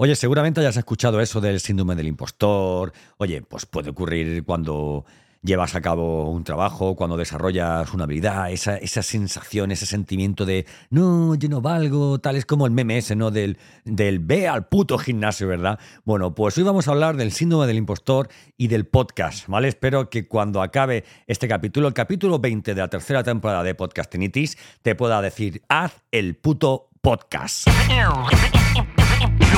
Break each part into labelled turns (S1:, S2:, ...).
S1: Oye, seguramente hayas escuchado eso del síndrome del impostor. Oye, pues puede ocurrir cuando llevas a cabo un trabajo, cuando desarrollas una habilidad, esa, esa sensación, ese sentimiento de no, yo no valgo, tal es como el meme ese, ¿no? Del, del ve al puto gimnasio, ¿verdad? Bueno, pues hoy vamos a hablar del síndrome del impostor y del podcast, ¿vale? Espero que cuando acabe este capítulo, el capítulo 20 de la tercera temporada de Podcastinitis, te pueda decir, haz el puto podcast.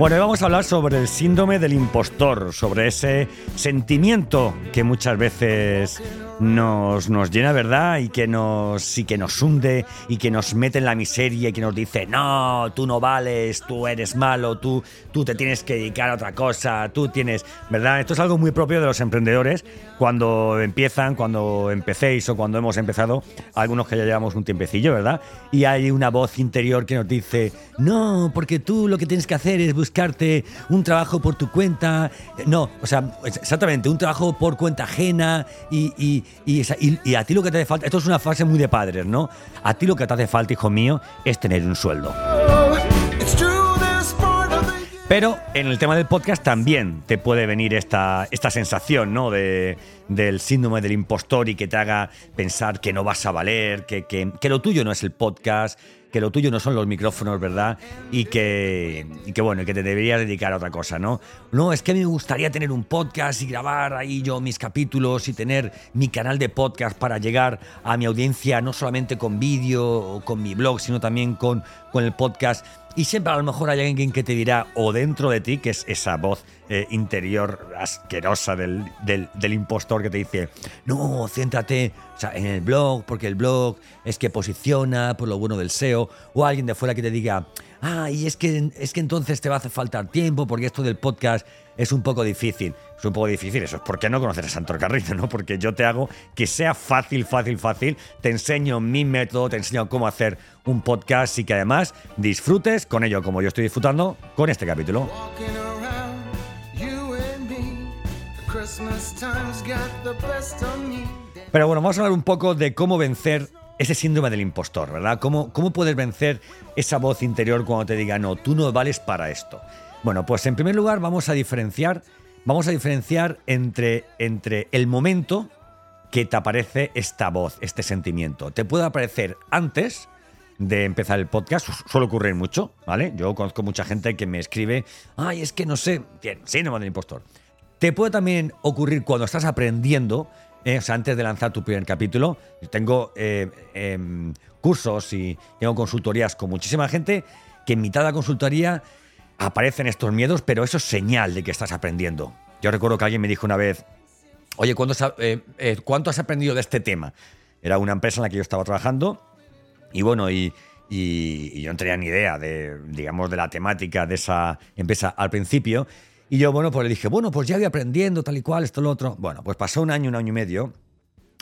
S1: Bueno, hoy vamos a hablar sobre el síndrome del impostor, sobre ese sentimiento que muchas veces nos, nos llena, ¿verdad? Y que, nos, y que nos hunde y que nos mete en la miseria y que nos dice, no, tú no vales, tú eres malo, tú, tú te tienes que dedicar a otra cosa, tú tienes, ¿verdad? Esto es algo muy propio de los emprendedores cuando empiezan, cuando empecéis o cuando hemos empezado, algunos que ya llevamos un tiempecillo, ¿verdad? Y hay una voz interior que nos dice, no, porque tú lo que tienes que hacer es buscarte un trabajo por tu cuenta, no, o sea, exactamente, un trabajo por cuenta ajena y, y, a ti lo que te hace falta, esto es una frase muy de padres, ¿no? A ti lo que te hace falta, hijo mío, es tener un sueldo. Pero en el tema del podcast también te puede venir esta, esta sensación, ¿no? De, del síndrome del impostor y que te haga pensar que no vas a valer, que, que, que lo tuyo no es el podcast, que lo tuyo no son los micrófonos, ¿verdad? Y que, y que bueno, que te deberías dedicar a otra cosa, ¿no? No, es que me gustaría tener un podcast y grabar ahí yo mis capítulos y tener mi canal de podcast para llegar a mi audiencia no solamente con vídeo o con mi blog, sino también con, con el podcast. Y siempre a lo mejor hay alguien que te dirá, o dentro de ti, que es esa voz eh, interior asquerosa del, del, impostor que te dice, no, céntrate en el blog, porque el blog es que posiciona por lo bueno del SEO, o alguien de fuera que te diga, ah, y es que, es que entonces te va a hacer faltar tiempo, porque esto del podcast es un poco difícil. Es un poco difícil, eso es porque no conoces a Santor Carrillo, ¿no? Porque yo te hago que sea fácil, fácil, fácil. Te enseño mi método, te enseño cómo hacer un podcast y que además disfrutes con ello, como yo estoy disfrutando con este capítulo. Pero bueno, vamos a hablar un poco de cómo vencer ese síndrome del impostor, ¿verdad? ¿Cómo, ¿Cómo puedes vencer esa voz interior cuando te diga, no, tú no vales para esto? Bueno, pues en primer lugar vamos a diferenciar, vamos a diferenciar entre, entre el momento que te aparece esta voz, este sentimiento. Te puede aparecer antes de empezar el podcast, suele ocurrir mucho, ¿vale? Yo conozco mucha gente que me escribe, ay, es que no sé, bien, síndrome del impostor. Te puede también ocurrir cuando estás aprendiendo, eh, o sea, antes de lanzar tu primer capítulo. Tengo eh, em, cursos y tengo consultorías con muchísima gente que en mitad de la consultoría aparecen estos miedos, pero eso es señal de que estás aprendiendo. Yo recuerdo que alguien me dijo una vez, oye, eh, eh, ¿cuánto has aprendido de este tema? Era una empresa en la que yo estaba trabajando y bueno, y, yo no tenía ni idea de, digamos, de la temática de esa empresa al principio. Y yo, bueno, pues le dije, bueno, pues ya voy aprendiendo tal y cual, esto, lo otro. Bueno, pues pasó un año, un año y medio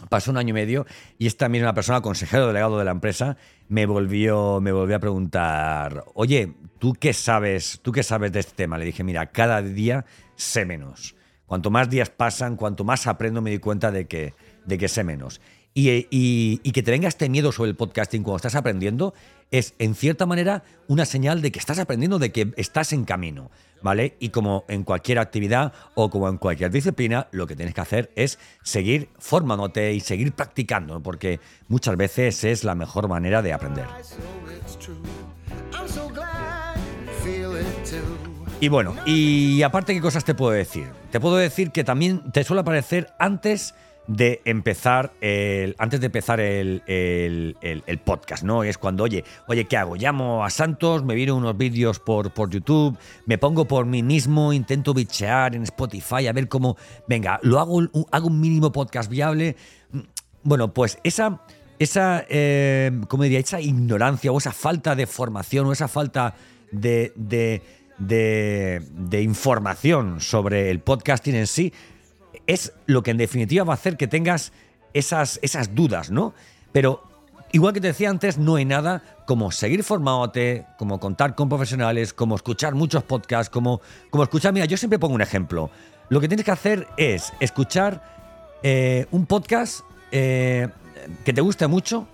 S1: Pasó un año y medio y esta misma persona, consejero delegado de la empresa, me volvió, me volvió a preguntar, oye, ¿tú qué sabes? ¿Tú qué sabes de este tema? Le dije, mira, cada día sé menos. Cuanto más días pasan, cuanto más aprendo, me di cuenta de que, de que sé menos. Y, que te venga este miedo sobre el podcasting cuando estás aprendiendo es, en cierta manera, una señal de que estás aprendiendo, de que estás en camino, ¿vale? Y como en cualquier actividad o como en cualquier disciplina, lo que tienes que hacer es seguir formándote y seguir practicando, porque muchas veces es la mejor manera de aprender. Y bueno, y aparte, ¿qué cosas te puedo decir? Te puedo decir que también te suele aparecer antes de empezar el, antes de empezar el, el- el- podcast, ¿no? Es cuando, oye, oye, ¿qué hago? Llamo a Santos, me viro unos vídeos por, por YouTube, me pongo por mí mismo, intento bichear en Spotify a ver cómo, venga, lo hago, hago un mínimo podcast viable. Bueno, pues esa, esa eh, ¿cómo diría? Esa ignorancia o esa falta de formación o esa falta de, de, de- de información sobre el podcasting en sí es lo que en definitiva va a hacer que tengas esas, esas dudas, ¿no? Pero igual que te decía antes, no hay nada como seguir formándote, como contar con profesionales, como escuchar muchos podcasts, como, como escuchar, mira, yo siempre pongo un ejemplo. Lo que tienes que hacer es escuchar eh, un podcast eh, que te guste mucho,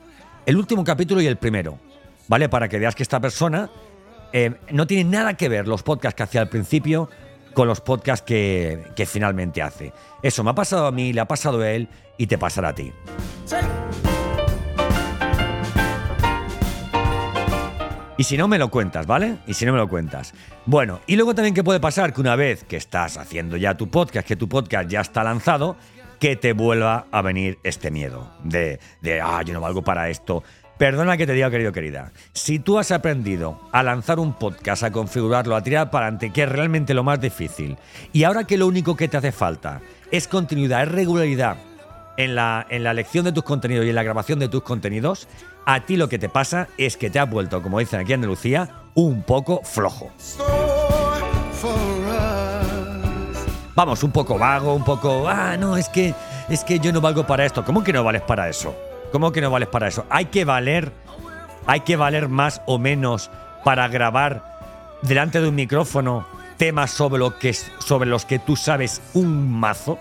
S1: el último capítulo y el primero, ¿vale? Para que veas que esta persona eh, no tiene nada que ver los podcasts que hacía al principio con los podcasts que, que finalmente hace. Eso me ha pasado a mí, le ha pasado a él y te pasará a ti. Y si no, me lo cuentas, ¿vale? Y si no, me lo cuentas. Bueno, y luego también, ¿qué puede pasar? Que una vez que estás haciendo ya tu podcast, que tu podcast ya está lanzado, que te vuelva a venir este miedo de, de ah, yo no valgo para esto. Perdona que te diga, querido, querida. Si tú has aprendido a lanzar un podcast, a configurarlo, a tirar para adelante, que es realmente lo más difícil, y ahora que lo único que te hace falta es continuidad, es regularidad en la, en la lección de tus contenidos y en la grabación de tus contenidos, a ti lo que te pasa es que te has vuelto, como dicen aquí en Andalucía, un poco flojo. Vamos, un poco vago, un poco, ah, no, es que, es que yo no valgo para esto. ¿Cómo que no vales para eso? ¿Cómo que no vales para eso? Hay que valer, hay que valer más o menos para grabar delante de un micrófono temas sobre, lo que, sobre los que tú sabes un mazo.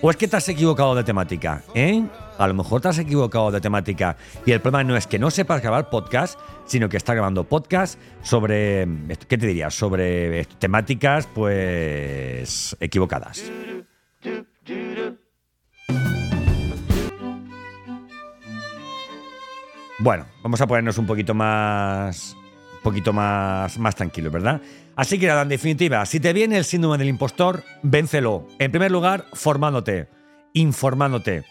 S1: ¿O es que te has equivocado de temática? ¿Eh? A lo mejor te has equivocado de temática y el problema no es que no sepas grabar podcast, sino que estás grabando podcast sobre, ¿qué te diría? Sobre temáticas, pues, equivocadas. Bueno, vamos a ponernos un poquito más. Un poquito más, más tranquilos, ¿verdad? Así que nada, en definitiva, si te viene el síndrome del impostor, véncelo. En primer lugar, formándote, informándote,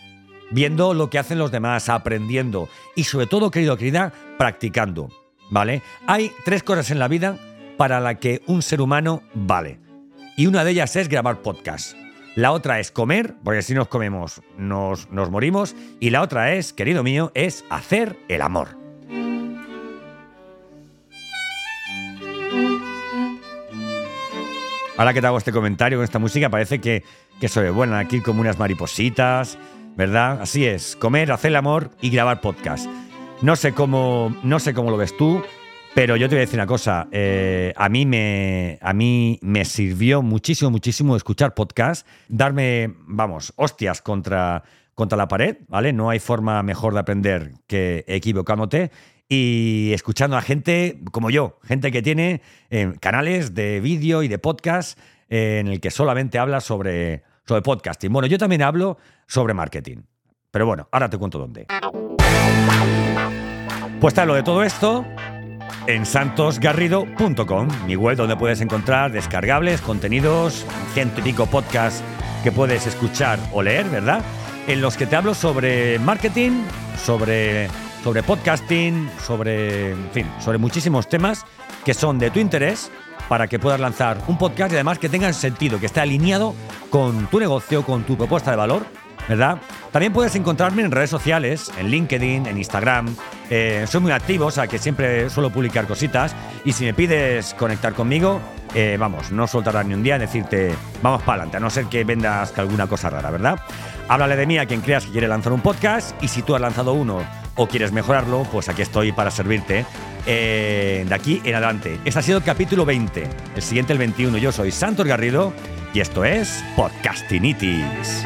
S1: viendo lo que hacen los demás, aprendiendo y sobre todo, querido, querida, practicando, ¿vale? Hay tres cosas en la vida para la que un ser humano vale. Y una de ellas es grabar podcast. La otra es comer, porque si nos comemos nos, nos morimos. Y la otra es, querido mío, es hacer el amor. Ahora que te hago este comentario con esta música, parece que, que soy buena aquí como unas maripositas, ¿verdad? Así es, comer, hacer el amor y grabar podcast. No sé cómo, no sé cómo lo ves tú, pero yo te voy a decir una cosa. eh, a, mí me, a mí me sirvió muchísimo, muchísimo escuchar podcast, darme, vamos, hostias contra, contra la pared, ¿vale? No hay forma mejor de aprender que equivocándote y escuchando a gente como yo, gente que tiene eh, canales de vídeo y de podcast eh, en el que solamente habla sobre, sobre podcasting. Bueno, yo también hablo sobre marketing. Pero bueno, ahora te cuento dónde. Pues te hablo de todo esto en santosgarrido.com, mi web donde puedes encontrar descargables, contenidos, ciento y pico podcasts que puedes escuchar o leer, ¿verdad? En los que te hablo sobre marketing, sobre, sobre podcasting, sobre, en fin, sobre muchísimos temas que son de tu interés para que puedas lanzar un podcast y además que tengan sentido, que esté alineado con tu negocio, con tu propuesta de valor ¿verdad? También puedes encontrarme en redes sociales, en LinkedIn, en Instagram. Eh, soy muy activo, o sea que siempre suelo publicar cositas. Y si me pides conectar conmigo, eh, vamos, no soltarás ni un día en decirte, vamos para adelante, a no ser que vendas alguna cosa rara, ¿verdad? Háblale de mí a quien creas que quiere lanzar un podcast y si tú has lanzado uno o quieres mejorarlo, pues aquí estoy para servirte. eh, de aquí en adelante. Este ha sido el capítulo 20, el siguiente el 21. Yo soy Santos Garrido y esto es Podcastinitis.